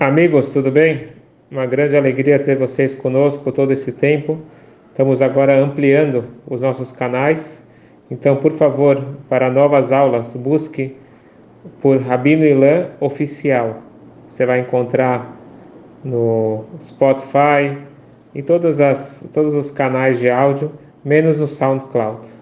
Amigos, tudo bem? Uma grande alegria ter vocês conosco todo esse tempo. Estamos agora ampliando os nossos canais. Então, por favor, para novas aulas, busque por Rabino Ilan Oficial. Você vai encontrar no Spotify e todas as, todos os canais de áudio, menos no SoundCloud.